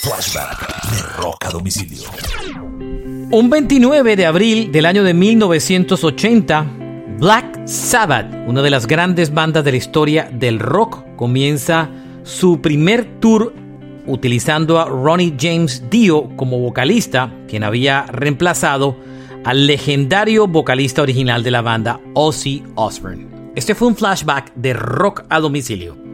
Flashback de Rock a Domicilio. Un 29 de abril del año de 1980, Black Sabbath, una de las grandes bandas de la historia del rock, comienza su primer tour utilizando a Ronnie James Dio como vocalista, quien había reemplazado al legendario vocalista original de la banda, Ozzy Osbourne. Este fue un flashback de rock a domicilio.